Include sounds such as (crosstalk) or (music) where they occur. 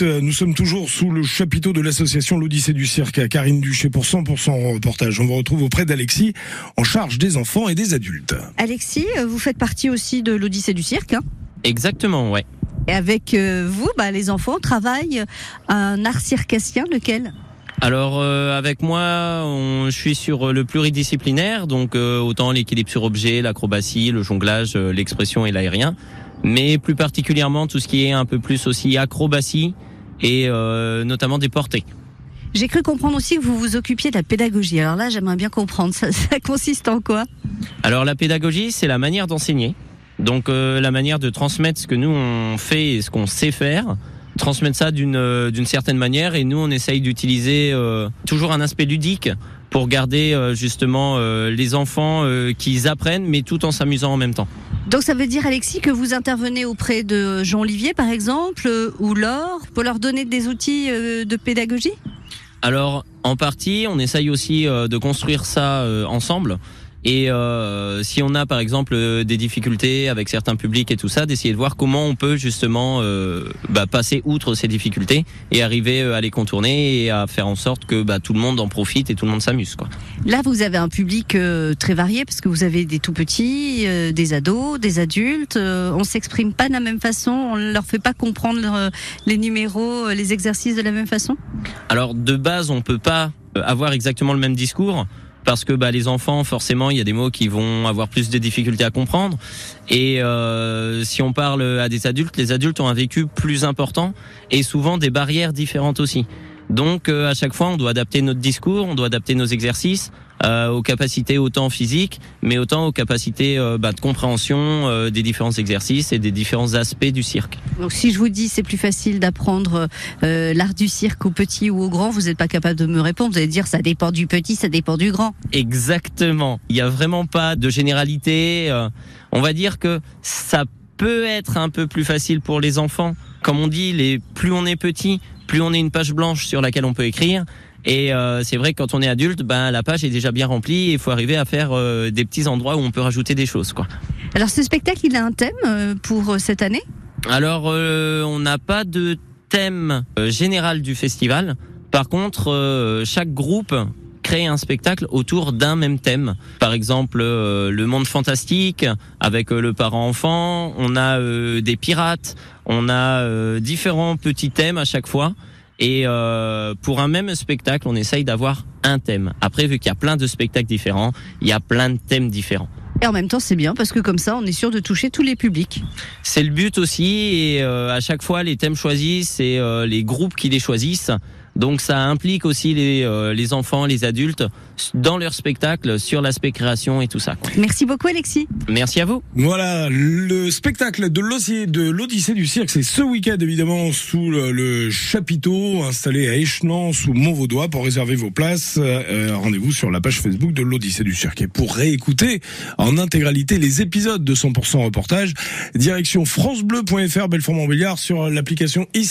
Nous sommes toujours sous le chapiteau de l'association L'Odyssée du Cirque à Karine Duché pour 100% reportage. On vous retrouve auprès d'Alexis en charge des enfants et des adultes. Alexis, euh, vous faites partie aussi de l'Odyssée du Cirque. Hein? Exactement, ouais. et avec euh, vous, bah, les enfants travaillent un art circassien, lequel? Alors euh, avec moi, on, je suis sur le pluridisciplinaire, donc euh, autant l'équilibre sur objet, l'acrobatie, le jonglage, euh, l'expression et l'aérien, mais plus particulièrement tout ce qui est un peu plus aussi acrobatie et euh, notamment des portées. J'ai cru comprendre aussi que vous vous occupiez de la pédagogie. Alors là, j'aimerais bien comprendre. (laughs) Ça, ça consiste en quoi? Alors la pédagogie, c'est la manière d'enseigner, donc euh, la manière de transmettre ce que nous on fait et ce qu'on sait faire, transmettre ça d'une euh, d'une certaine manière, et nous on essaye d'utiliser euh, toujours un aspect ludique pour garder euh, justement euh, les enfants euh, qu'ils apprennent, mais tout en s'amusant en même temps. Donc ça veut dire, Alexis, que vous intervenez auprès de Jean Olivier, par exemple, ou Laure, pour leur donner des outils euh, de pédagogie? Alors, en partie, on essaye aussi euh, de construire ça euh, ensemble. Et euh, si on a par exemple euh, des difficultés avec certains publics et tout ça, d'essayer de voir comment on peut justement euh, bah, passer outre ces difficultés et arriver euh, à les contourner et à faire en sorte que bah, tout le monde en profite et tout le monde s'amuse. Quoi. Là, vous avez un public euh, très varié, parce que vous avez des tout petits, euh, des ados, des adultes. Euh, on s'exprime pas de la même façon, on leur fait pas comprendre leur- les numéros, les exercices de la même façon? Alors de base, on peut pas avoir exactement le même discours parce que bah, les enfants, forcément, il y a des mots qui vont avoir plus de difficultés à comprendre. Et euh, si on parle à des adultes, les adultes ont un vécu plus important et souvent des barrières différentes aussi. Donc euh, à chaque fois, on doit adapter notre discours, on doit adapter nos exercices euh, aux capacités autant physiques, mais autant aux capacités euh, bah, de compréhension euh, des différents exercices et des différents aspects du cirque. Donc si je vous dis c'est plus facile d'apprendre euh, l'art du cirque aux petits ou aux grands, vous n'êtes pas capable de me répondre. Vous allez dire ça dépend du petit, ça dépend du grand. Exactement. Il n'y a vraiment pas de généralité. euh, on va dire que ça peut être un peu plus facile pour les enfants. Comme on dit, les plus on est petit, plus on est une page blanche sur laquelle on peut écrire. Et euh, c'est vrai que quand on est adulte, ben la page est déjà bien remplie et il faut arriver à faire euh, des petits endroits où on peut rajouter des choses, quoi. Alors ce spectacle, il a un thème euh, pour euh, cette année? Alors, euh, on n'a pas de thème général du festival. Par contre, euh, chaque groupe crée un spectacle autour d'un même thème. Par exemple, euh, le monde fantastique avec euh, le parent-enfant. On a euh, des pirates. On a différents petits thèmes à chaque fois. Et pour un même spectacle, on essaye d'avoir un thème. Après, vu qu'il y a plein de spectacles différents, il y a plein de thèmes différents. Et en même temps, c'est bien parce que comme ça, on est sûr de toucher tous les publics. C'est le but aussi, et euh, à chaque fois les thèmes choisis, c'est euh, les groupes qui les choisissent. Donc ça implique aussi les, euh, les enfants, les adultes dans leur spectacle sur l'aspect création et tout ça. quoi. Merci beaucoup, Alexis. Merci à vous. Voilà, le spectacle de l'Odyssée de l'Odyssée du cirque, c'est ce week-end évidemment sous le, le chapiteau installé à Échenan sous Montvaudois pour réserver vos places. euh, Rendez-vous sur la page Facebook de l'Odyssée du cirque et pour réécouter en intégralité les épisodes de 100% reportage, direction francebleu.fr Belfort-Montbéliard sur l'application ici.